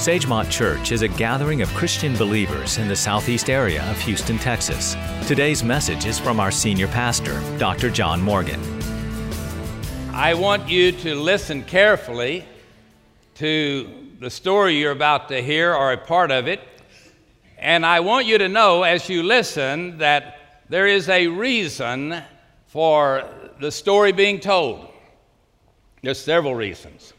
Sagemont Church is a gathering of Christian believers in the southeast area of Houston, Texas. Today's message is from our senior pastor, Dr. John Morgan. I want you to listen carefully to the story you're about to hear or a part of it. And I want you to know as you listen that there is a reason for the story being told. There's several reasons.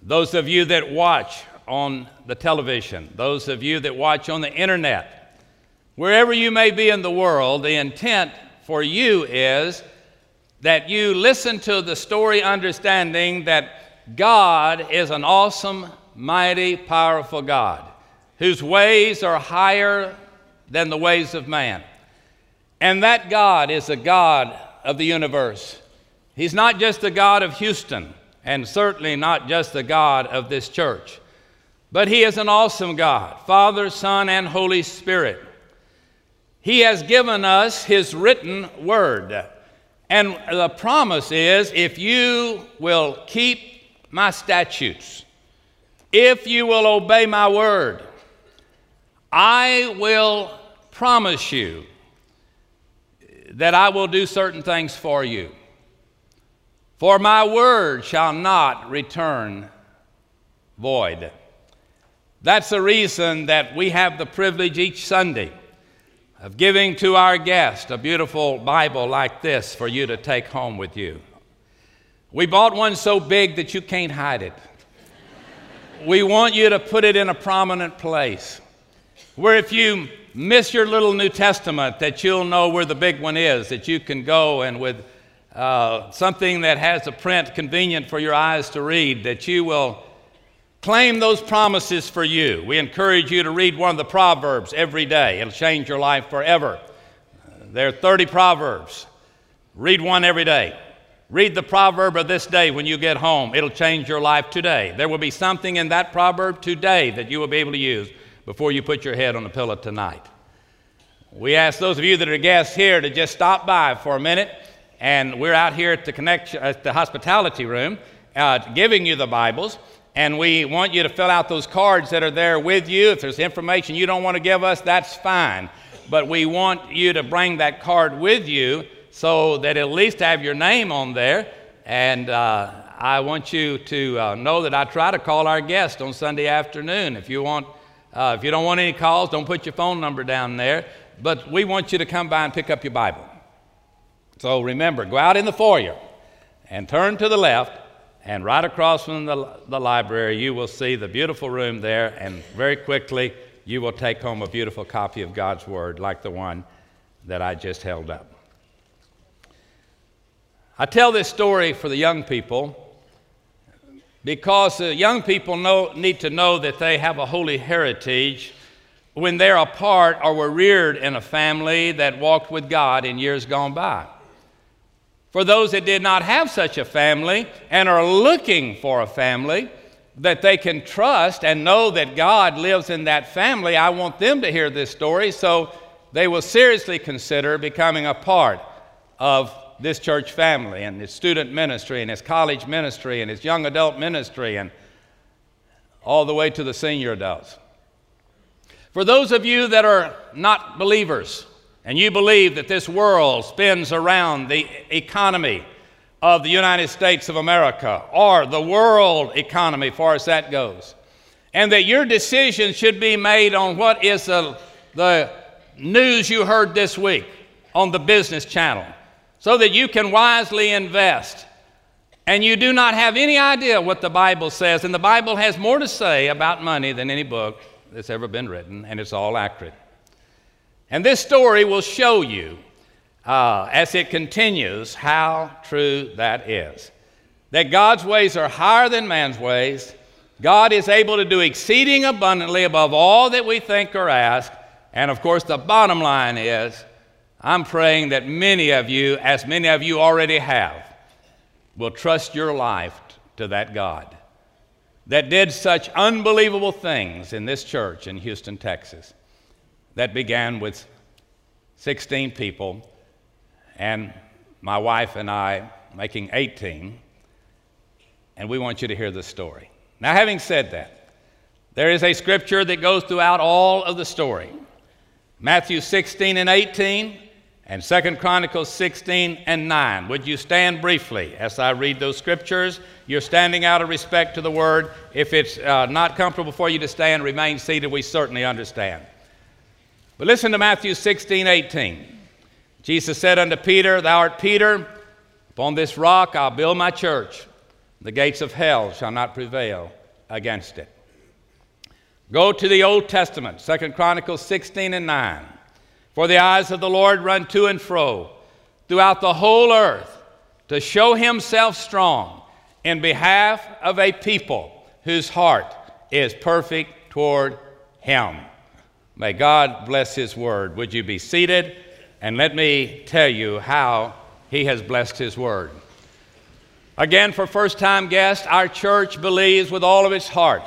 Those of you that watch on the television, those of you that watch on the internet, wherever you may be in the world, the intent for you is that you listen to the story understanding that God is an awesome, mighty, powerful God whose ways are higher than the ways of man. And that God is a God of the universe. He's not just the God of Houston, and certainly not just the God of this church. But He is an awesome God, Father, Son, and Holy Spirit. He has given us His written word. And the promise is if you will keep my statutes, if you will obey my word, I will promise you that I will do certain things for you. For my word shall not return void. That's the reason that we have the privilege each Sunday of giving to our guest a beautiful Bible like this for you to take home with you. We bought one so big that you can't hide it. we want you to put it in a prominent place where if you miss your little New Testament, that you'll know where the big one is, that you can go and with uh, something that has a print convenient for your eyes to read, that you will Claim those promises for you. We encourage you to read one of the Proverbs every day. It'll change your life forever. There are 30 Proverbs. Read one every day. Read the proverb of this day when you get home. It'll change your life today. There will be something in that proverb today that you will be able to use before you put your head on the pillow tonight. We ask those of you that are guests here to just stop by for a minute, and we're out here at the, connection, at the hospitality room uh, giving you the Bibles. And we want you to fill out those cards that are there with you. If there's information you don't want to give us, that's fine. But we want you to bring that card with you so that at least have your name on there. And uh, I want you to uh, know that I try to call our guest on Sunday afternoon. If you want, uh, if you don't want any calls, don't put your phone number down there. But we want you to come by and pick up your Bible. So remember, go out in the foyer and turn to the left and right across from the, the library, you will see the beautiful room there, and very quickly, you will take home a beautiful copy of God's Word like the one that I just held up. I tell this story for the young people because the young people know, need to know that they have a holy heritage when they're a part or were reared in a family that walked with God in years gone by. For those that did not have such a family and are looking for a family that they can trust and know that God lives in that family, I want them to hear this story so they will seriously consider becoming a part of this church family and its student ministry and its college ministry and its young adult ministry and all the way to the senior adults. For those of you that are not believers, and you believe that this world spins around the economy of the United States of America or the world economy, far as that goes, and that your decision should be made on what is the, the news you heard this week on the business channel, so that you can wisely invest. And you do not have any idea what the Bible says, and the Bible has more to say about money than any book that's ever been written, and it's all accurate. And this story will show you, uh, as it continues, how true that is. That God's ways are higher than man's ways. God is able to do exceeding abundantly above all that we think or ask. And of course, the bottom line is I'm praying that many of you, as many of you already have, will trust your life to that God that did such unbelievable things in this church in Houston, Texas that began with 16 people and my wife and I making 18. And we want you to hear the story. Now, having said that, There is a scripture that goes throughout all of the story Matthew 16 and 18, and 2 Chronicles 16 and 9. Would you stand briefly as I read those scriptures? You're standing out of respect to the word. If it's uh, not comfortable for you to stand, remain seated. We certainly understand. But listen to Matthew 16, 18. Jesus said unto Peter, Thou art Peter, upon this rock I'll build my church. The gates of hell shall not prevail against it. Go to the Old Testament, Second Chronicles 16 and 9. For the eyes of the Lord run to and fro throughout the whole earth to show himself strong in behalf of a people whose heart is perfect toward him. May God bless his word. Would you be seated? And let me tell you how he has blessed his word. Again, for first time guests, our church believes with all of its heart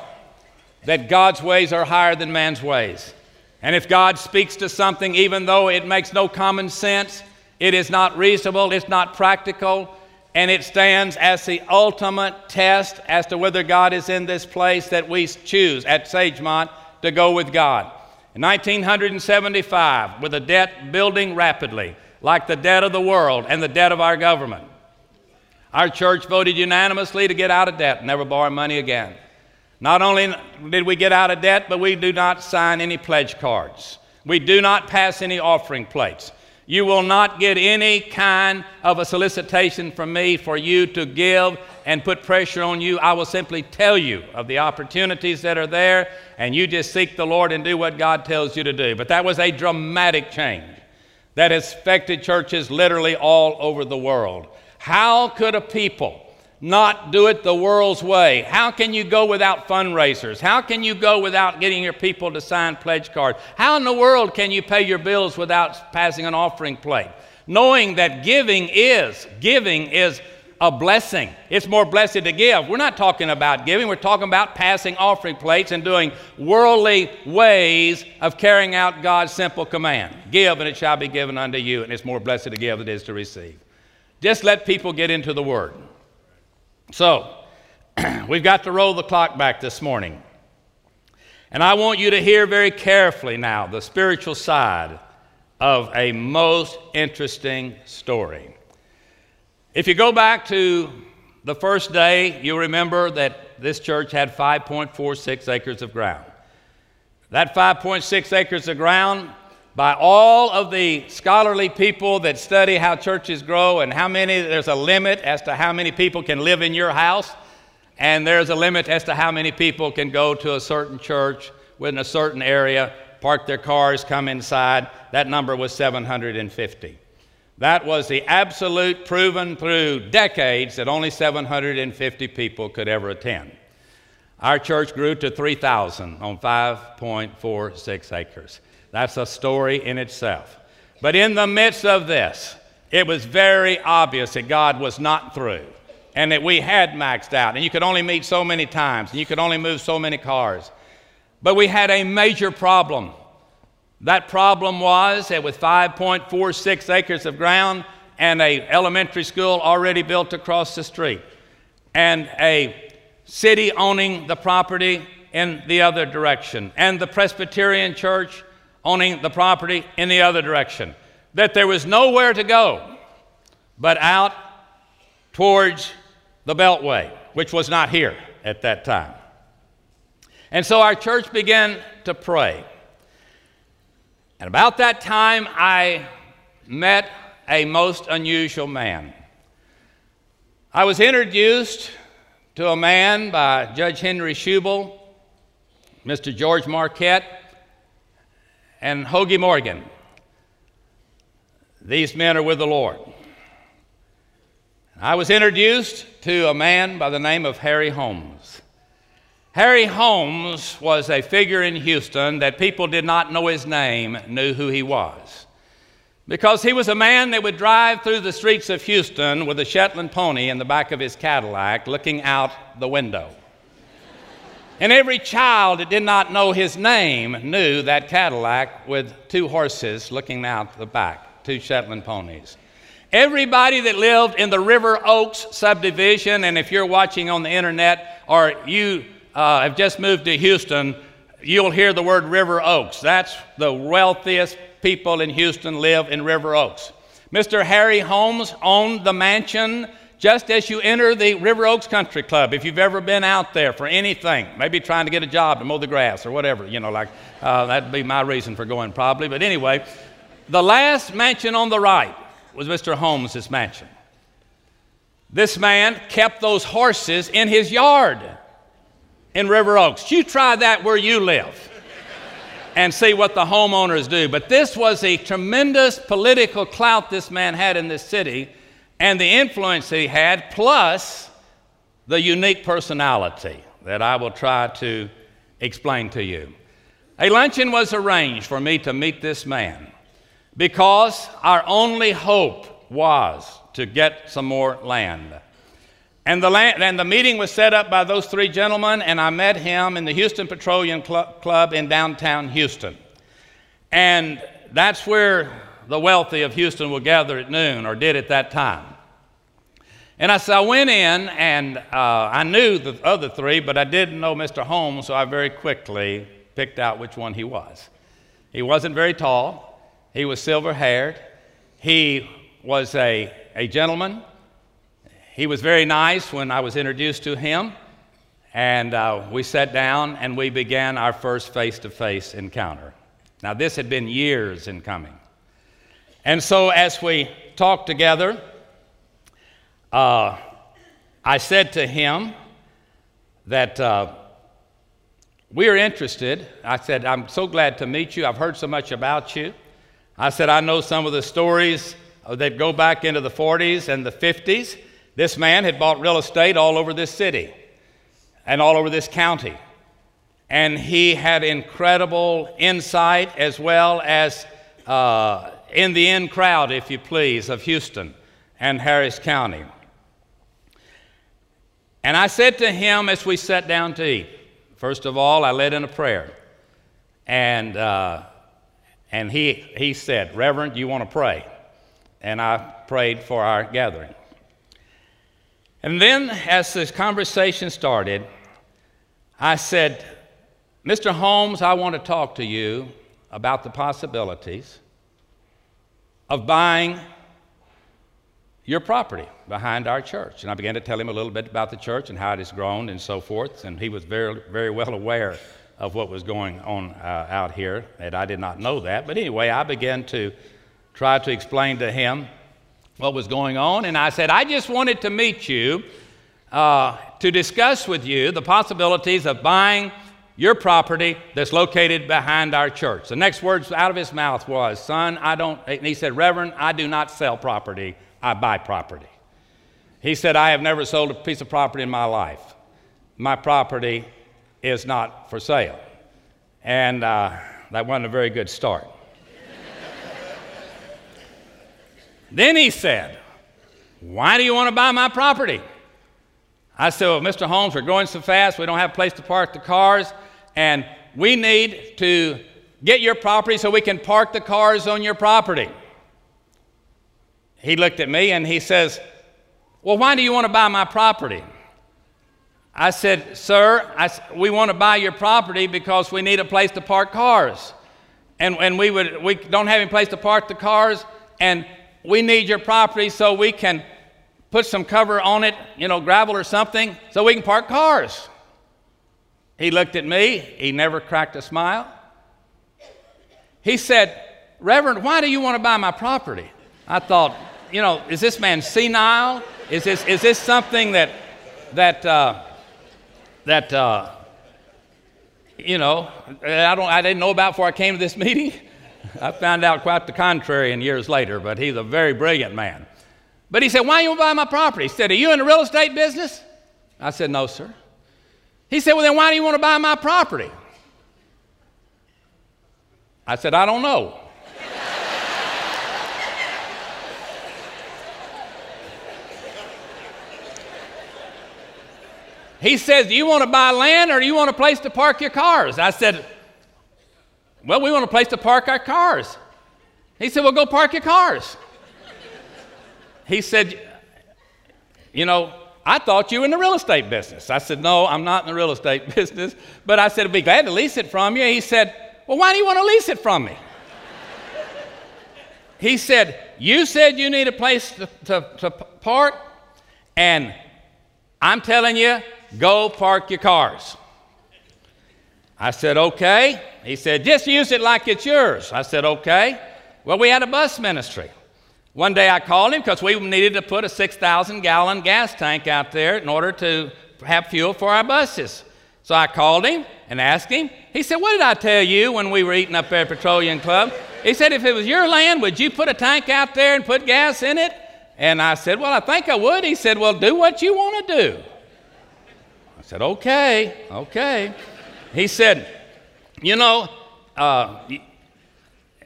that God's ways are higher than man's ways. And if God speaks to something, even though it makes no common sense, it is not reasonable, it's not practical, and it stands as the ultimate test as to whether God is in this place that we choose at Sagemont to go with God. In 1975, with a debt building rapidly, like the debt of the world and the debt of our government, our church voted unanimously to get out of debt, never borrow money again. Not only did we get out of debt, but we do not sign any pledge cards. We do not pass any offering plates. You will not get any kind of a solicitation from me for you to give and put pressure on you. I will simply tell you of the opportunities that are there, and you just seek the Lord and do what God tells you to do. But that was a dramatic change that has affected churches literally all over the world. How could a people not do it the world's way? How can you go without fundraisers? How can you go without getting your people to sign pledge cards? How in the world can you pay your bills without passing an offering plate? Knowing that giving is, giving is a blessing. It's more blessed to give. We're not talking about giving, we're talking about passing offering plates and doing worldly ways of carrying out God's simple command. Give and it shall be given unto you, and it's more blessed to give than it is to receive. Just let people get into the Word. So, we've got to roll the clock back this morning. And I want you to hear very carefully now the spiritual side of a most interesting story. If you go back to the first day, you'll remember that this church had 5.46 acres of ground. That 5.6 acres of ground by all of the scholarly people that study how churches grow and how many, there's a limit as to how many people can live in your house, and there's a limit as to how many people can go to a certain church within a certain area, park their cars, come inside. That number was 750. That was the absolute proven through decades that only 750 people could ever attend. Our church grew to 3,000 on 5.46 acres. That's a story in itself. But in the midst of this, it was very obvious that God was not through and that we had maxed out, and you could only meet so many times, and you could only move so many cars. But we had a major problem. That problem was that with 5.46 acres of ground and a elementary school already built across the street, and a city owning the property in the other direction, and the Presbyterian church owning the property in the other direction. That there was nowhere to go but out towards the Beltway, which was not here at that time. And so our church began to pray. And about that time, I met a most unusual man. I was introduced to a man by Judge Henry Schubel, Mr. George Marquette, and Hoagie Morgan. These men are with the Lord. I was introduced to a man by the name of Harry Holmes. Harry Holmes was a figure in Houston that people did not know his name, knew who he was. Because he was a man that would drive through the streets of Houston with a Shetland pony in the back of his Cadillac looking out the window. And every child that did not know his name knew that Cadillac with two horses looking out the back, two Shetland ponies. Everybody that lived in the River Oaks subdivision, and if you're watching on the internet or you uh, have just moved to Houston, you'll hear the word River Oaks. That's the wealthiest people in Houston live in River Oaks. Mr. Harry Holmes owned the mansion just as you enter the River Oaks Country Club. If you've ever been out there for anything, maybe trying to get a job to mow the grass or whatever, you know, like uh, that'd be my reason for going probably. But anyway, the last mansion on the right was Mr. Holmes's mansion. This man kept those horses in his yard in River Oaks. You try that where you live and see what the homeowners do. But this was a tremendous political clout this man had in this city and the influence he had, plus the unique personality that I will try to explain to you. A luncheon was arranged for me to meet this man because our only hope was to get some more land. And the, land, and the meeting was set up by those three gentlemen, and I met him in the Houston Petroleum Club in downtown Houston. And that's where the wealthy of Houston will gather at noon, or did at that time. And I, so I went in, and uh, I knew the other three, but I didn't know Mr. Holmes, so I very quickly picked out which one he was. He wasn't very tall, he was silver haired, he was a, a gentleman he was very nice when I was introduced to him, and uh, we sat down and we began our first face to face encounter. Now, this had been years in coming. And so, as we talked together, uh, I said to him that uh, we are interested. I said, I'm so glad to meet you. I've heard so much about you. I said, I know some of the stories that go back into the 40s and the 50s. This man had bought real estate all over this city and all over this county. And he had incredible insight as well as uh, in the in crowd, if you please, of Houston and Harris County. And I said to him as we sat down to eat, first of all, I led in a prayer. And, uh, and he, he said, Reverend, you want to pray? And I prayed for our gathering. And then, as this conversation started, I said, Mr. Holmes, I want to talk to you about the possibilities of buying your property behind our church. And I began to tell him a little bit about the church and how it has grown and so forth. And he was very, very well aware of what was going on uh, out here, and I did not know that. But anyway, I began to try to explain to him what was going on. And I said, I just wanted to meet you uh, to discuss with you the possibilities of buying your property that's located behind our church. The next words out of his mouth was, Son, I don't, and he said, Reverend, I do not sell property, I buy property. He said, I have never sold a piece of property in my life. My property is not for sale. And uh, that wasn't a very good start. Then he said, Why do you want to buy my property? I said, Well, Mr. Holmes, we're growing so fast, we don't have a place to park the cars, and we need to get your property so we can park the cars on your property. He looked at me and he says, Well, why do you want to buy my property? I said, Sir, I, we want to buy your property because we need a place to park cars. And, and we, would, we don't have any place to park the cars, and we need your property so we can put some cover on it, you know, gravel or something, so we can park cars. He looked at me, he never cracked a smile. He said, Reverend, why do you want to buy my property? I thought, you know, is this man senile? Is this, is this something that, that, uh, that uh, you know, I, don't, I didn't know about before I came to this meeting? I found out quite the contrary in years later, but he's a very brilliant man. But he said, Why you want to buy my property? He said, Are you in the real estate business? I said, No, sir. He said, Well, then why do you want to buy my property? I said, I don't know. he says, Do you want to buy land or do you want a place to park your cars? I said, well, we want a place to park our cars. He said, Well, go park your cars. he said, You know, I thought you were in the real estate business. I said, No, I'm not in the real estate business. But I said, I'd be glad to lease it from you. He said, Well, why do you want to lease it from me? he said, You said you need a place to, to, to park, and I'm telling you, go park your cars. I said, Okay. He said, Just use it like it's yours. I said, Okay. Well, we had a bus ministry. One day I called him because we needed to put a 6,000 gallon gas tank out there in order to have fuel for our buses. So I called him and asked him. He said, What did I tell you when we were eating up there at Petroleum Club? He said, If it was your land, would you put a tank out there and put gas in it? And I said, Well, I think I would. He said, Well, do what you want to do. I said, Okay, okay. He said, You know, uh,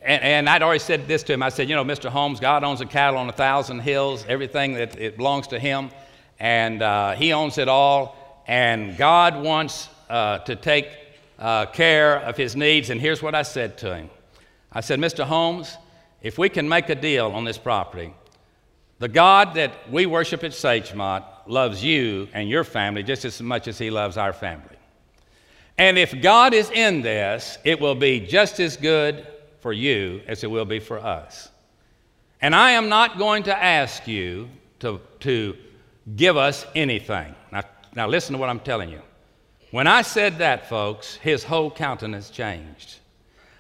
and, and, I'd already said this to him. I said, You know, Mr. Holmes, God owns the cattle on a thousand hills, everything that it belongs to Him, and uh, He owns it all. And God wants uh, to take uh, care of His needs. And here's what I said to him I said, Mr. Holmes, if we can make a deal on this property, the God that we worship at Sagemont loves you and your family just as much as He loves our family. And if God is in this, it will be just as good for you as it will be for us. And I am not going to ask you to, to give us anything. Now, now, listen to what I'm telling you. When I said that, folks, his whole countenance changed.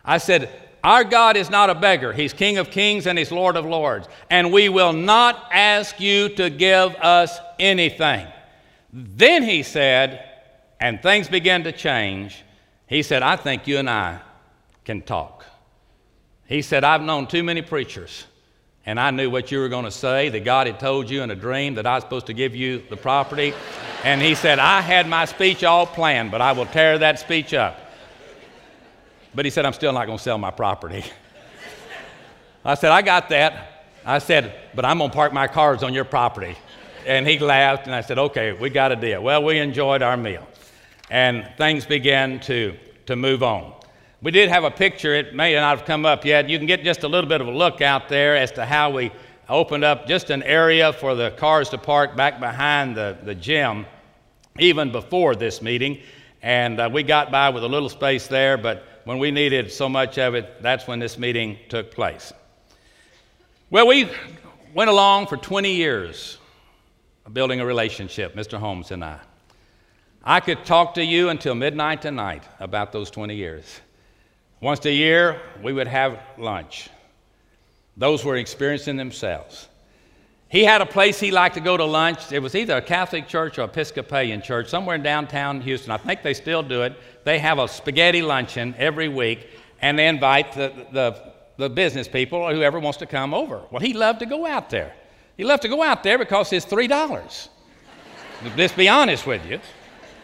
I said, Our God is not a beggar. He's King of kings and He's Lord of lords. And we will not ask you to give us anything. Then he said, and things began to change. He said, I think you and I can talk. He said, I've known too many preachers, and I knew what you were going to say, that God had told you in a dream that I was supposed to give you the property. And he said, I had my speech all planned, but I will tear that speech up. But he said, I'm still not going to sell my property. I said, I got that. I said, but I'm going to park my cars on your property. And he laughed, and I said, okay, we got a deal. Well, we enjoyed our meal, and things began to, to move on. We did have a picture, it may not have come up yet. You can get just a little bit of a look out there as to how we opened up just an area for the cars to park back behind the, the gym, even before this meeting. And uh, we got by with a little space there, but when we needed so much of it, that's when this meeting took place. Well, we went along for 20 years building a relationship, Mr. Holmes and I. I could talk to you until midnight tonight about those 20 years. Once a year, we would have lunch. Those were experiencing themselves. He had a place he liked to go to lunch. It was either a Catholic church or Episcopalian church, somewhere in downtown Houston. I think they still do it. They have a spaghetti luncheon every week, and they invite the, the, the business people or whoever wants to come over. Well, he loved to go out there. He loved to go out there because it's $3. Let's be honest with you.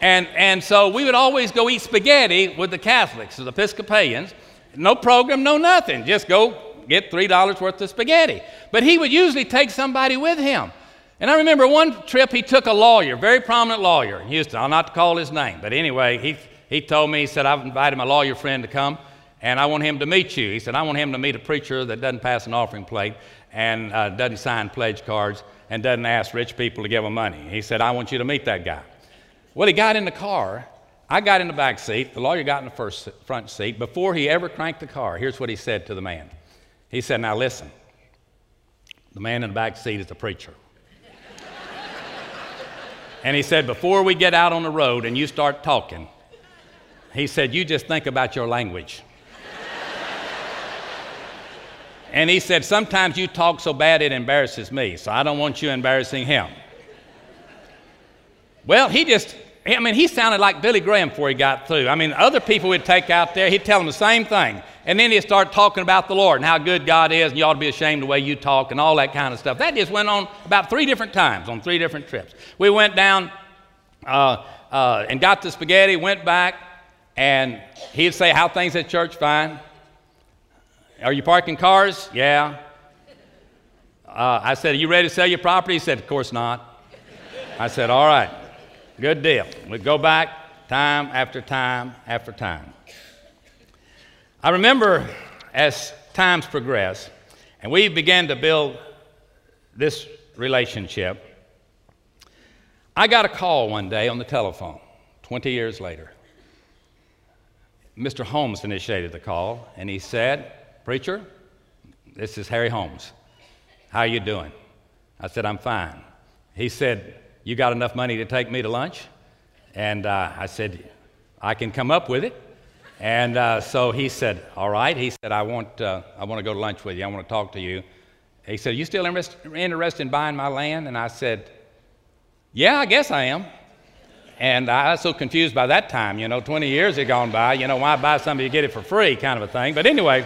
And, and so we would always go eat spaghetti with the Catholics, the Episcopalians. No program, no nothing. Just go get $3 worth of spaghetti. But he would usually take somebody with him. And I remember one trip he took a lawyer, very prominent lawyer in Houston. I'll not call his name, but anyway, he, he told me, he said, I've invited my lawyer friend to come, and I want him to meet you. He said, I want him to meet a preacher that doesn't pass an offering plate and uh, doesn't sign pledge cards and doesn't ask rich people to give him money. He said, I want you to meet that guy. Well, he got in the car. I got in the back seat. The lawyer got in the first front seat. Before he ever cranked the car, here's what he said to the man. He said, Now listen, the man in the back seat is the preacher. and he said, Before we get out on the road and you start talking, he said, You just think about your language. and he said, Sometimes you talk so bad it embarrasses me, so I don't want you embarrassing him. Well, he just I mean, he sounded like Billy Graham before he got through. I mean, other people would take out there, he'd tell them the same thing. And then he'd start talking about the Lord and how good God is, and you ought to be ashamed the way you talk and all that kind of stuff. That just went on about three different times on three different trips. We went down uh, uh, and got the spaghetti, went back, and he'd say, How things at church? Fine. Are you parking cars? Yeah. Uh, I said, Are you ready to sell your property? He said, Of course not. I said, All right. Good deal. We go back time after time after time. I remember as times progressed and we began to build this relationship, I got a call one day on the telephone, 20 years later. Mr. Holmes initiated the call, and he said, Preacher, this is Harry Holmes. How are you doing? I said, I'm fine. He said, You got enough money to take me to lunch? And uh, I said, I can come up with it. And uh, so he said, All right. He said, I want, uh, I want to go to lunch with you. I want to talk to you. He said, Are You still interested in buying my land? And I said, Yeah, I guess I am. And I was so confused by that time, you know, 20 years had gone by, you know, why buy something you get it for free kind of a thing. But anyway,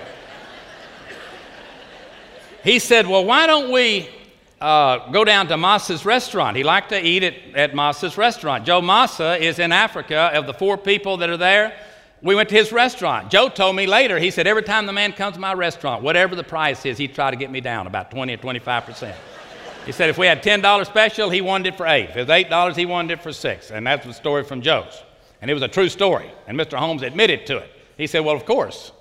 he said, Well, why don't we uh, go down to Massa's restaurant? He liked to eat at, at Massa's restaurant. Joe Massa is in Africa. Of the four people that are there, we went to his restaurant. Joe told me later, he said, Every time the man comes to my restaurant, whatever the price is, he'd try to get me down about 20 or 25 percent. He said if we had $10 special, he wanted it for eight. If it was $8, he wanted it for six. And that's the story from Joe's. And it was a true story. And Mr. Holmes admitted to it. He said, Well, of course.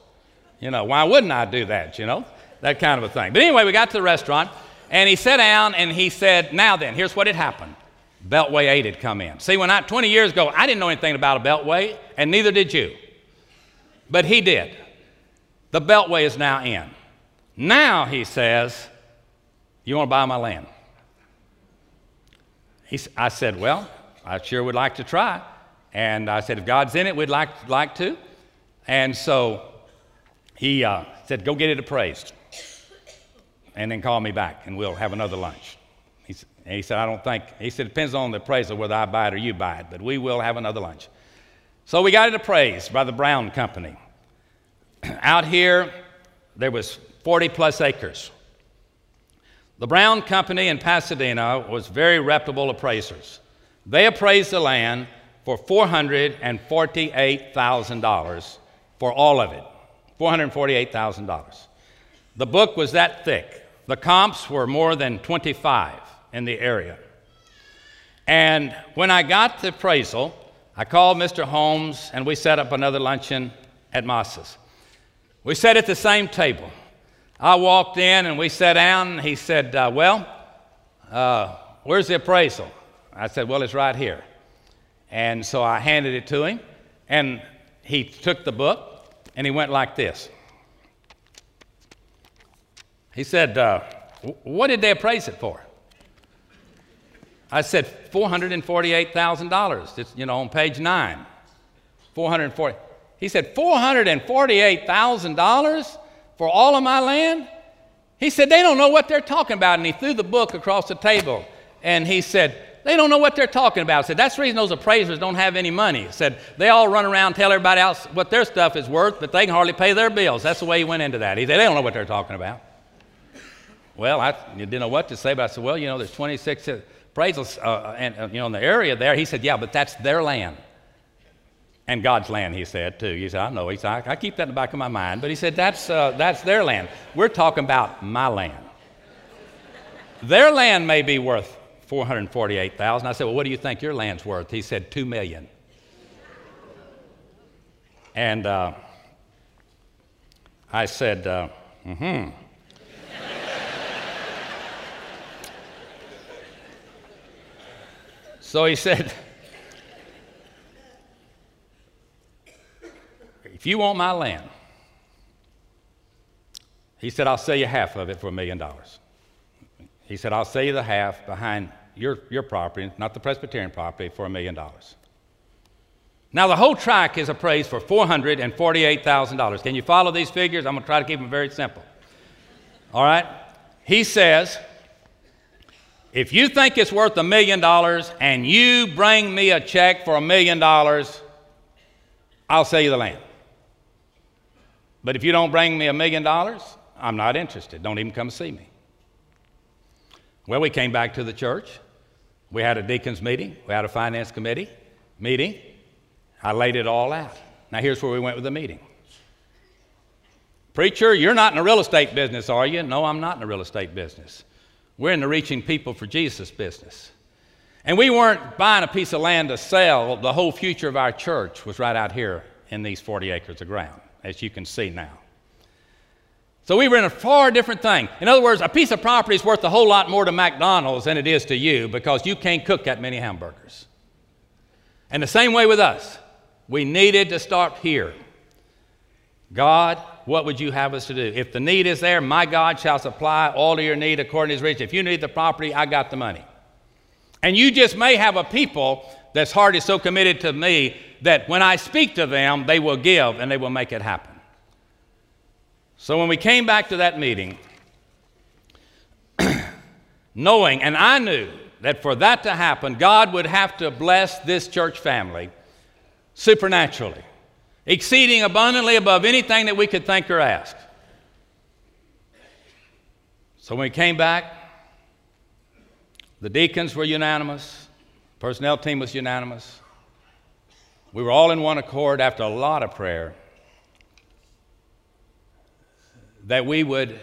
You know, why wouldn't I do that, you know? That kind of a thing. But anyway, we got to the restaurant, and he sat down and he said, Now then, here's what had happened. Beltway 8 had come in. See, when I, 20 years ago, I didn't know anything about a Beltway, and neither did you. But he did. The Beltway is now in. Now, he says, you want to buy my land? He, I said, Well, I sure would like to try. And I said, If God's in it, we'd like, like to. And so he uh, said, Go get it appraised. And then call me back, and we'll have another lunch. He, he said, I don't think, he said, it depends on the appraisal whether I buy it or you buy it, but we will have another lunch. So we got it appraised by the Brown Company. Out here, there was 40 plus acres. The Brown Company in Pasadena was very reputable appraisers. They appraised the land for $448,000 for all of it. $448,000. The book was that thick. The comps were more than 25 in the area. And when I got the appraisal, I called Mr. Holmes and we set up another luncheon at Massa's. We sat at the same table. I walked in and we sat down, and he said, uh, Well, uh, where's the appraisal? I said, Well, it's right here. And so I handed it to him, and he took the book and he went like this. He said, uh, What did they appraise it for? I said, $448,000. It's, you know, on page nine. 440. He said, $448,000? for all of my land? He said, They don't know what they're talking about. And he threw the book across the table and he said, They don't know what they're talking about. I said, That's the reason those appraisers don't have any money. He said, They all run around tell everybody else what their stuff is worth, but they can hardly pay their bills. That's the way he went into that. He said, They don't know what they're talking about. Well, I didn't know what to say, but I said, Well, you know, there's 26 appraisals uh, and, uh, you know, in the area there. He said, Yeah, but that's their land and God's land, he said, too. He said, I know. He said, I, I keep that in the back of my mind. But he said, that's, uh, that's their land. We're talking about my land. their land may be worth 448000 I said, well, what do you think your land's worth? He said, 2 million. And uh, I said, uh, mm-hmm. So he said, If you want my land, he said, I'll sell you half of it for a million dollars. He said, I'll sell you the half behind your, your property, not the Presbyterian property, for a million dollars. Now, the whole tract is appraised for $448,000. Can you follow these figures? I'm going to try to keep them very simple. All right? He says, if you think it's worth a million dollars and you bring me a check for a million dollars, I'll sell you the land. But if you don't bring me a million dollars, I'm not interested. Don't even come see me. Well, we came back to the church. We had a deacons meeting, we had a finance committee meeting. I laid it all out. Now, here's where we went with the meeting. Preacher, you're not in the real estate business, are you? No, I'm not in the real estate business. We're in the reaching people for Jesus business. And we weren't buying a piece of land to sell. The whole future of our church was right out here in these 40 acres of ground as you can see now. So we were in a far different thing. In other words, a piece of property is worth a whole lot more to McDonald's than it is to you because you can't cook that many hamburgers. And the same way with us. We needed to start here. God, what would you have us to do? If the need is there, my God shall supply all of your need according to his riches. If you need the property, I got the money. And you just may have a people that's heart is so committed to me that when I speak to them, they will give and they will make it happen. So when we came back to that meeting, knowing, and I knew that for that to happen, God would have to bless this church family supernaturally, exceeding abundantly above anything that we could think or ask. So when we came back, the deacons were unanimous, personnel team was unanimous. We were all in one accord after a lot of prayer that we would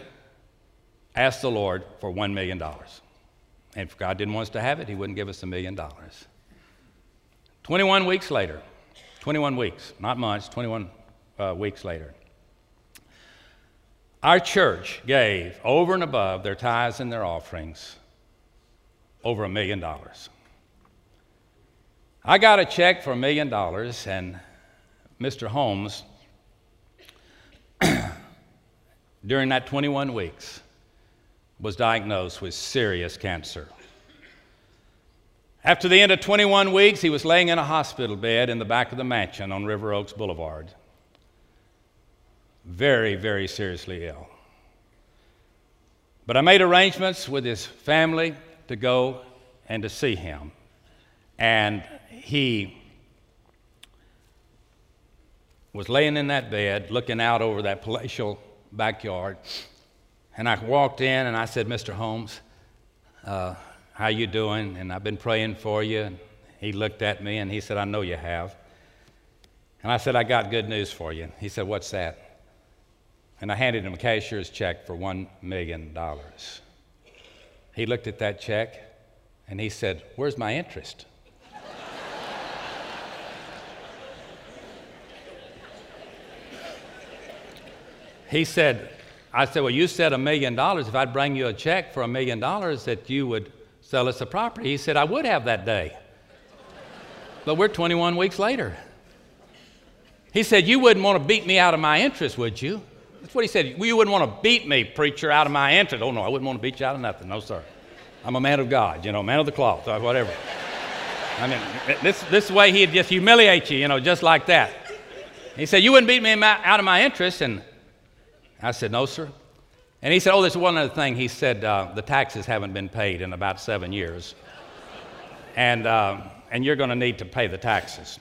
ask the Lord for $1 million. And if God didn't want us to have it, He wouldn't give us a million dollars. 21 weeks later, 21 weeks, not months, 21 uh, weeks later, our church gave over and above their tithes and their offerings over a million dollars. I got a check for a million dollars, and Mr. Holmes during that 21 weeks was diagnosed with serious cancer. After the end of 21 weeks, he was laying in a hospital bed in the back of the mansion on River Oaks Boulevard. Very, very seriously ill. But I made arrangements with his family to go and to see him. And he was laying in that bed, looking out over that palatial backyard. And I walked in and I said, Mr. Holmes, uh, how you doing? And I've been praying for you. And he looked at me and he said, I know you have. And I said, I got good news for you. He said, What's that? And I handed him a cashier's check for $1 million. He looked at that check and he said, Where's my interest? he said, I said, Well, you said a million dollars. If I'd bring you a check for a million dollars, that you would sell us the property. He said, I would have that day. but we're 21 weeks later. He said, You wouldn't want to beat me out of my interest, would you? That's what he said. You wouldn't want to beat me, preacher, out of my interest. Oh, no, I wouldn't want to beat you out of nothing. No, sir. I'm a man of God, you know, man of the cloth, or whatever. I mean, this, this way he'd just humiliate you, you know, just like that. He said, You wouldn't beat me out of my interest. And I said, No, sir. And he said, Oh, there's one other thing. He said, uh, The taxes haven't been paid in about seven years. and, uh, and you're going to need to pay the taxes.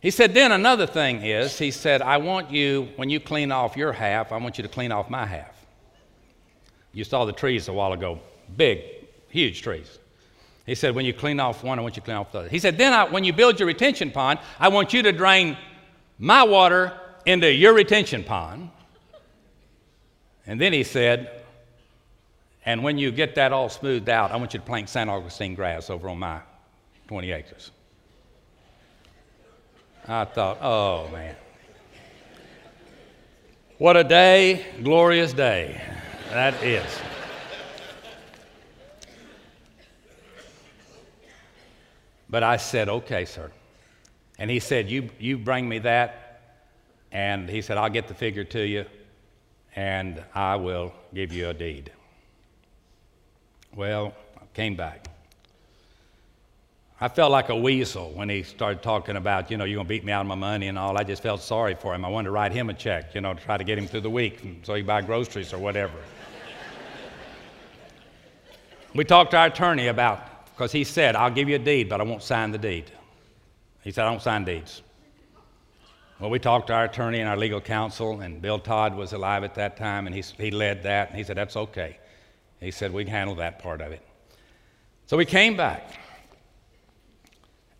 He said, Then another thing is, he said, I want you, when you clean off your half, I want you to clean off my half. You saw the trees a while ago, big, huge trees. He said, When you clean off one, I want you to clean off the other. He said, Then I, when you build your retention pond, I want you to drain my water into your retention pond. And then he said, and when you get that all smoothed out, I want you to plant St. Augustine grass over on my 20 acres. I thought, oh man. What a day, glorious day. That is. But I said, okay, sir. And he said, you, you bring me that and he said, I'll get the figure to you and I will give you a deed. Well, I came back. I felt like a weasel when he started talking about, you know, you're going to beat me out of my money and all. I just felt sorry for him. I wanted to write him a check, you know, to try to get him through the week so he buy groceries or whatever. we talked to our attorney about, because he said, I'll give you a deed, but I won't sign the deed. He said, I don't sign deeds. Well, we talked to our attorney and our legal counsel, and Bill Todd was alive at that time, and he, he led that, and he said, That's okay. He said, We can handle that part of it. So we came back,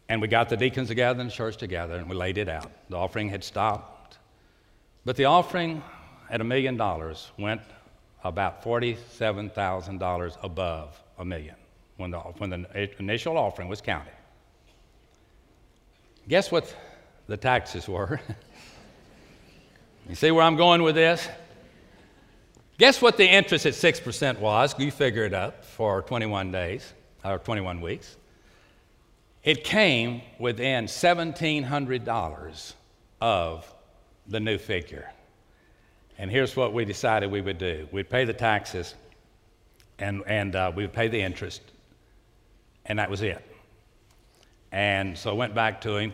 and we got the deacons together and the church together, and we laid it out. The offering had stopped, but the offering at a million dollars went about $47,000 above a million when the, when the initial offering was counted. Guess what the taxes were You see where I'm going with this? Guess what the interest at 6% was? You figure it up for 21 days or 21 weeks. It came within $1,700 of the new figure. And here's what we decided we would do we'd pay the taxes and, and uh, we would pay the interest, and that was it. And so I went back to him,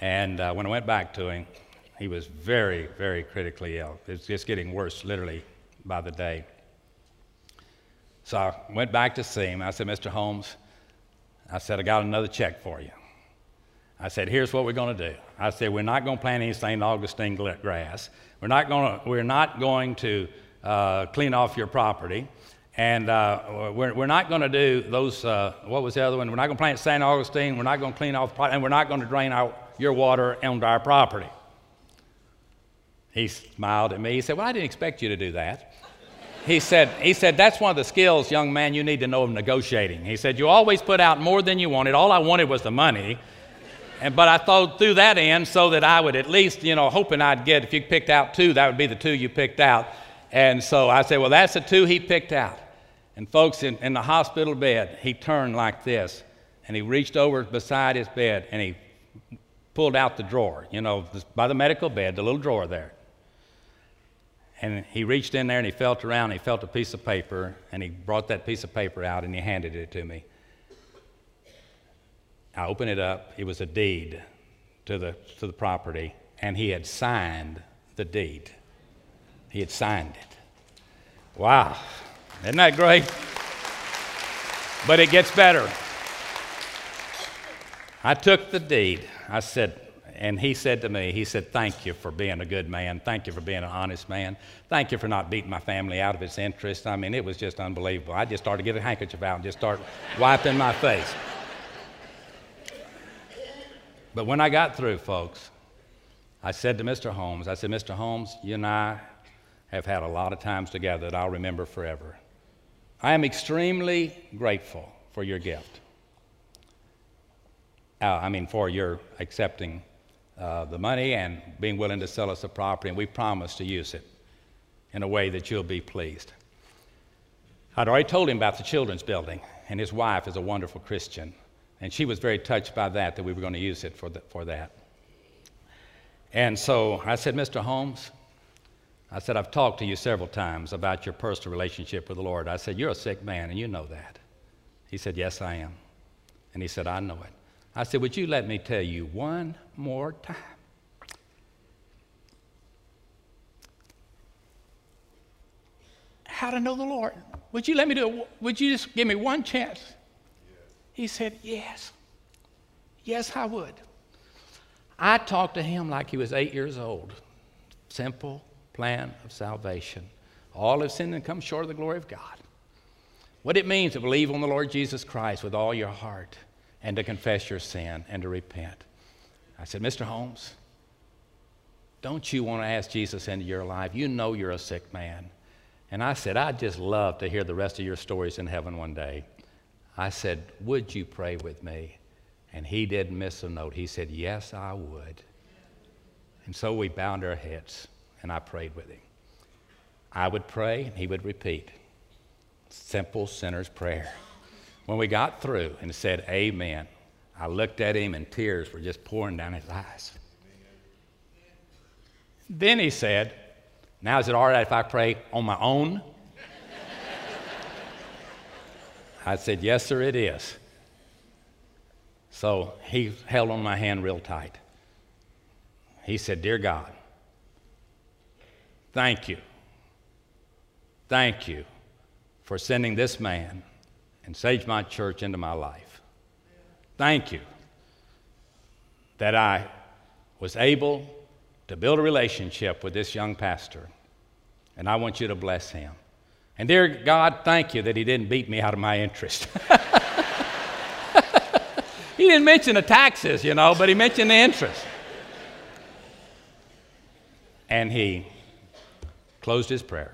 and uh, when I went back to him, he was very, very critically ill. It's just getting worse, literally, by the day. So I went back to see him. I said, Mr. Holmes, I said, I got another check for you. I said, here's what we're going to do. I said, we're not going to plant any St. Augustine grass. We're not going to, we're not going to uh, clean off your property. And uh, we're, we're not going to do those, uh, what was the other one? We're not going to plant St. Augustine. We're not going to clean off, property and we're not going to drain out your water onto our property. He smiled at me. He said, Well, I didn't expect you to do that. He said, he said, That's one of the skills, young man, you need to know of negotiating. He said, You always put out more than you wanted. All I wanted was the money. And, but I thought through that end so that I would at least, you know, hoping I'd get, if you picked out two, that would be the two you picked out. And so I said, Well, that's the two he picked out. And folks, in, in the hospital bed, he turned like this and he reached over beside his bed and he pulled out the drawer, you know, by the medical bed, the little drawer there. And he reached in there and he felt around, he felt a piece of paper, and he brought that piece of paper out and he handed it to me. I opened it up. It was a deed to the, to the property, and he had signed the deed. He had signed it. Wow. Isn't that great? But it gets better. I took the deed. I said, and he said to me, he said, Thank you for being a good man. Thank you for being an honest man. Thank you for not beating my family out of its interest. I mean, it was just unbelievable. I just started to get a handkerchief out and just start wiping my face. But when I got through, folks, I said to Mr. Holmes, I said, Mr. Holmes, you and I have had a lot of times together that I'll remember forever. I am extremely grateful for your gift. Uh, I mean, for your accepting uh, the money and being willing to sell us the property, and we promise to use it in a way that you'll be pleased. I'd already told him about the children's building, and his wife is a wonderful Christian, and she was very touched by that, that we were going to use it for, the, for that. And so I said, Mr. Holmes, I said, I've talked to you several times about your personal relationship with the Lord. I said, You're a sick man, and you know that. He said, Yes, I am. And he said, I know it. I said, Would you let me tell you one more time? How to know the Lord? Would you let me do it? Would you just give me one chance? He said, Yes. Yes, I would. I talked to him like he was eight years old. Simple plan of salvation. All have sinned and come short of the glory of God. What it means to believe on the Lord Jesus Christ with all your heart and to confess your sin and to repent. I said, Mr. Holmes, don't you want to ask Jesus into your life? You know you're a sick man. And I said, I'd just love to hear the rest of your stories in heaven one day. I said, Would you pray with me? And he didn't miss a note. He said, Yes, I would. And so we bowed our heads, and I prayed with him. I would pray, and he would repeat. Simple sinner's prayer. When we got through and said, Amen, I looked at him and tears were just pouring down his eyes. Then he said, Now is it all right if I pray on my own? I said, Yes, sir, it is. So he held on my hand real tight. He said, Dear God, thank you. Thank you for sending this man and Sagemont Church into my life. Thank you that I was able to build a relationship with this young pastor, and I want you to bless him. And dear God, thank you that he didn't beat me out of my interest. he didn't mention the taxes, you know, but he mentioned the interest. And he closed his prayer.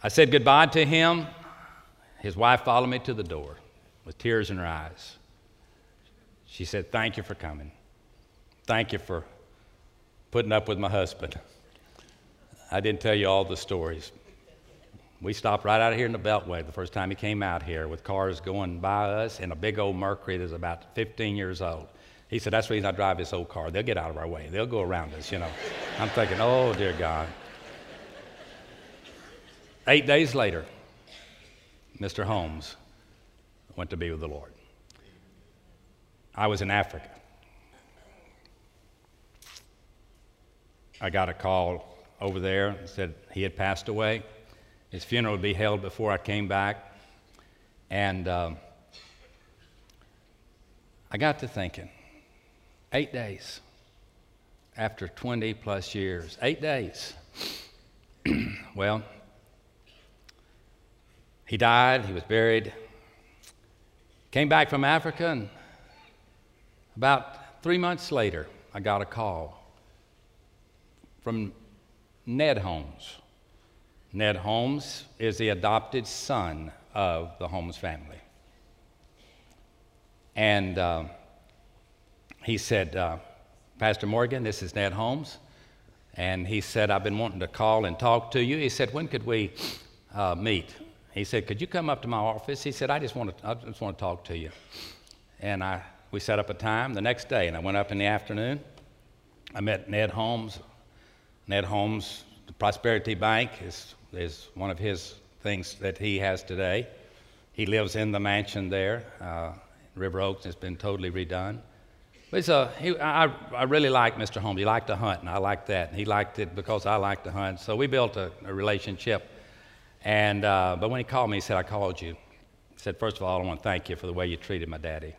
I said goodbye to him. His wife followed me to the door with tears in her eyes. She said, Thank you for coming. Thank you for putting up with my husband. I didn't tell you all the stories. We stopped right out of here in the Beltway the first time he came out here with cars going by us and a big old Mercury that's about 15 years old. He said, That's the reason I drive this old car. They'll get out of our way. They'll go around us, you know. I'm thinking, Oh, dear God. Eight days later, Mr. Holmes went to be with the Lord. I was in Africa. I got a call over there and said he had passed away. His funeral would be held before I came back. And um, I got to thinking eight days after 20 plus years, eight days. well, he died, he was buried, came back from Africa, and about three months later, I got a call from Ned Holmes. Ned Holmes is the adopted son of the Holmes family. And uh, he said, uh, Pastor Morgan, this is Ned Holmes. And he said, I've been wanting to call and talk to you. He said, When could we uh, meet? He said, Could you come up to my office? He said, I just want to, I just want to talk to you. And I, we set up a time the next day, and I went up in the afternoon. I met Ned Holmes. Ned Holmes, the Prosperity Bank is is one of his things that he has today. He lives in the mansion there. Uh, River Oaks It's been totally redone. But a, he, I, I really like Mr. Holmes. He liked to hunt, and I liked that. And He liked it because I liked to hunt. So we built a, a relationship. And, uh, but when he called me, he said, I called you. He said, First of all, I want to thank you for the way you treated my daddy.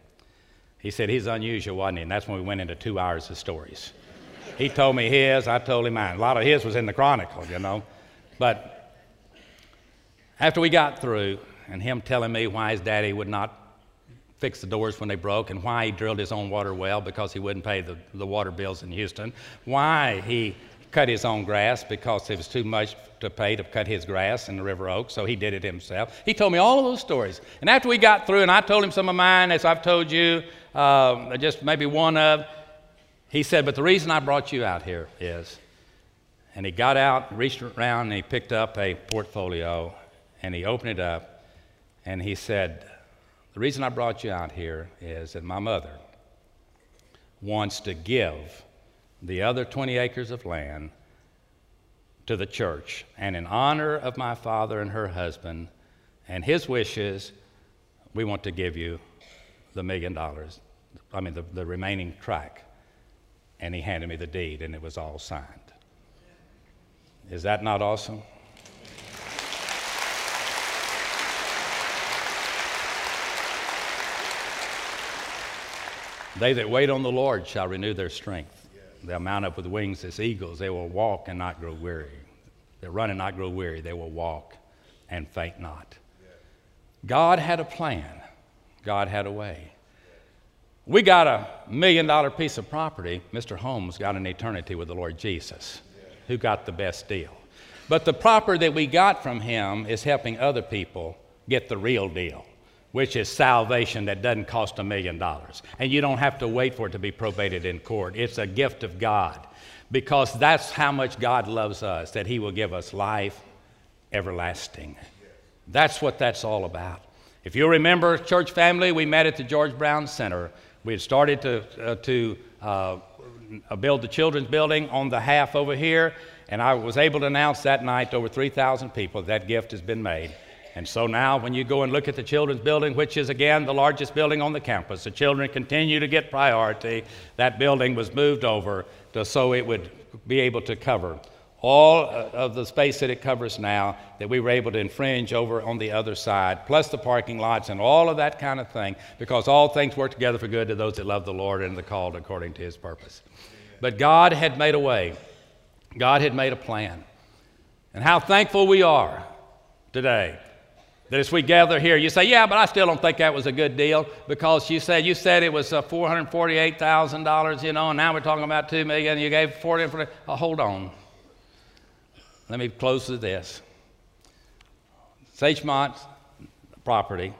He said, He's unusual, wasn't he? And that's when we went into two hours of stories. he told me his, I told him mine. A lot of his was in the Chronicle, you know. But after we got through, and him telling me why his daddy would not fix the doors when they broke, and why he drilled his own water well because he wouldn't pay the, the water bills in Houston, why he cut his own grass because it was too much to pay to cut his grass in the River Oaks, so he did it himself. He told me all of those stories. And after we got through, and I told him some of mine, as I've told you, uh, just maybe one of, he said, But the reason I brought you out here is, and he got out, reached around, and he picked up a portfolio, and he opened it up and he said, The reason I brought you out here is that my mother wants to give the other 20 acres of land to the church. And in honor of my father and her husband and his wishes, we want to give you the million dollars, I mean, the, the remaining tract. And he handed me the deed, and it was all signed. Is that not awesome? They that wait on the Lord shall renew their strength. They'll mount up with wings as eagles. They will walk and not grow weary. They'll run and not grow weary. They will walk and faint not. God had a plan, God had a way. We got a million dollar piece of property. Mr. Holmes got an eternity with the Lord Jesus, who got the best deal. But the property that we got from him is helping other people get the real deal which is salvation that doesn't cost a million dollars. And you don't have to wait for it to be probated in court. It's a gift of God because that's how much God loves us, that He will give us life everlasting. That's what that's all about. If you remember, church family, we met at the George Brown Center. We had started to, uh, to uh, build the children's building on the half over here, and I was able to announce that night to over 3,000 people that gift has been made. And so now, when you go and look at the children's building, which is again the largest building on the campus, the children continue to get priority. That building was moved over to, so it would be able to cover all uh, of the space that it covers now that we were able to infringe over on the other side, plus the parking lots and all of that kind of thing, because all things work together for good to those that love the Lord and are called according to his purpose. But God had made a way, God had made a plan. And how thankful we are today that as we gather here, you say, yeah, but I still don't think that was a good deal because you said you said it was uh, $448,000, you know, and now we're talking about 2 million. You gave 40, 40 oh, hold on. Let me close with this. Sagemont property,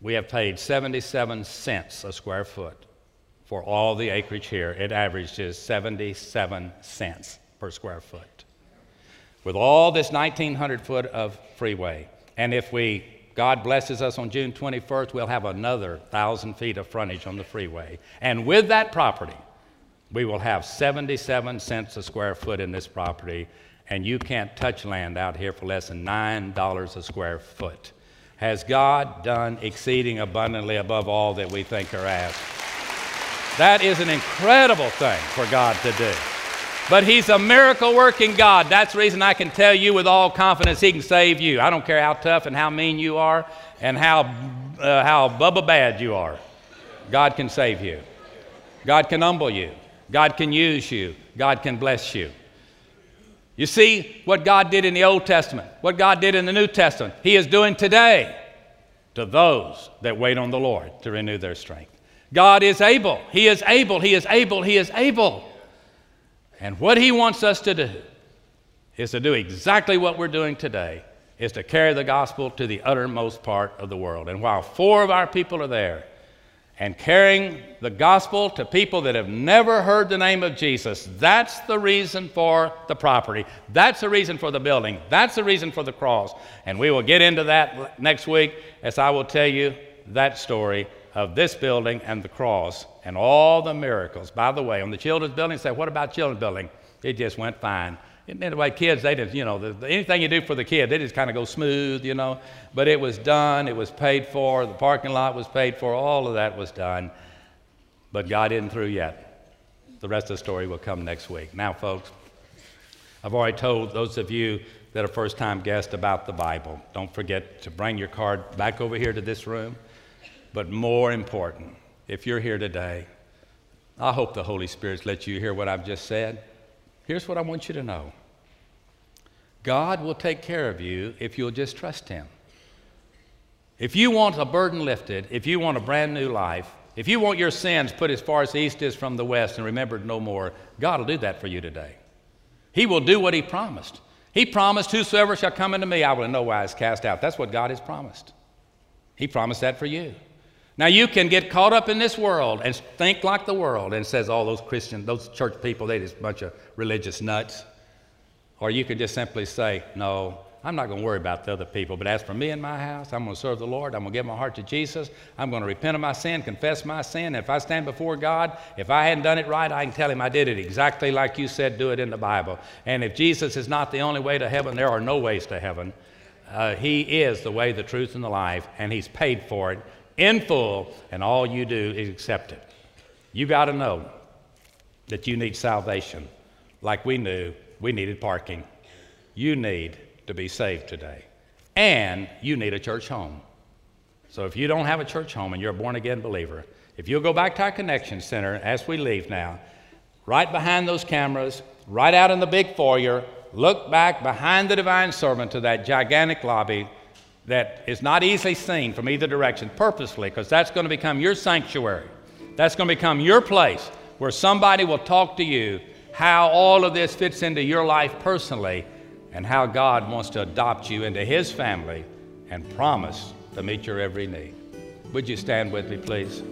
we have paid 77 cents a square foot for all the acreage here. It averages 77 cents per square foot. With all this 1,900 foot of freeway, and if we, God blesses us on June 21st, we'll have another 1,000 feet of frontage on the freeway. And with that property, we will have 77 cents a square foot in this property, and you can't touch land out here for less than $9 a square foot. Has God done exceeding abundantly above all that we think or ask? That is an incredible thing for God to do. But He's a miracle working God. That's the reason I can tell you with all confidence He can save you. I don't care how tough and how mean you are and how, uh, how bubba bad you are. God can save you. God can humble you. God can use you. God can bless you. You see what God did in the Old Testament, what God did in the New Testament, He is doing today to those that wait on the Lord to renew their strength. God is able. He is able. He is able. He is able. And what He wants us to do is to do exactly what we're doing today is to carry the gospel to the uttermost part of the world. And while four of our people are there, and carrying the gospel to people that have never heard the name of Jesus. That's the reason for the property. That's the reason for the building. That's the reason for the cross. And we will get into that next week as I will tell you that story of this building and the cross and all the miracles. By the way, on the children's building, say, what about children's building? It just went fine. Anyway, kids, they just, you know, the, the, anything you do for the kid, they just kind of go smooth, you know. But it was done, it was paid for, the parking lot was paid for, all of that was done. But God isn't through yet. The rest of the story will come next week. Now, folks, I've already told those of you that are first time guests about the Bible. Don't forget to bring your card back over here to this room. But more important, if you're here today, I hope the Holy Spirit's let you hear what I've just said. Here's what I want you to know God will take care of you if you'll just trust Him. If you want a burden lifted, if you want a brand new life, if you want your sins put as far as east is from the west and remembered no more, God will do that for you today. He will do what He promised. He promised, Whosoever shall come unto me, I will in no wise cast out. That's what God has promised. He promised that for you. Now you can get caught up in this world and think like the world and says all those Christian, those church people, they just a bunch of religious nuts. Or you can just simply say, no, I'm not going to worry about the other people. But as for me and my house, I'm going to serve the Lord. I'm going to give my heart to Jesus. I'm going to repent of my sin, confess my sin. If I stand before God, if I hadn't done it right, I can tell him I did it exactly like you said, do it in the Bible. And if Jesus is not the only way to heaven, there are no ways to heaven. Uh, he is the way, the truth, and the life, and He's paid for it in full, and all you do is accept it. You got to know that you need salvation like we knew we needed parking. You need to be saved today. And you need a church home. So if you don't have a church home and you're a born again believer, if you'll go back to our connection center as we leave now, right behind those cameras, right out in the big foyer, look back behind the divine servant to that gigantic lobby that is not easily seen from either direction purposely, because that's going to become your sanctuary. That's going to become your place where somebody will talk to you how all of this fits into your life personally and how God wants to adopt you into His family and promise to meet your every need. Would you stand with me, please?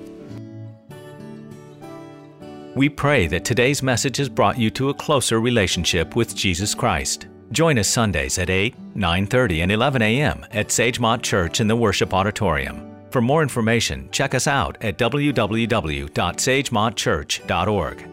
We pray that today's message has brought you to a closer relationship with Jesus Christ. Join us Sundays at 8, 9:30 and 11 a.m. at Sagemont Church in the Worship Auditorium. For more information, check us out at www.sagemontchurch.org.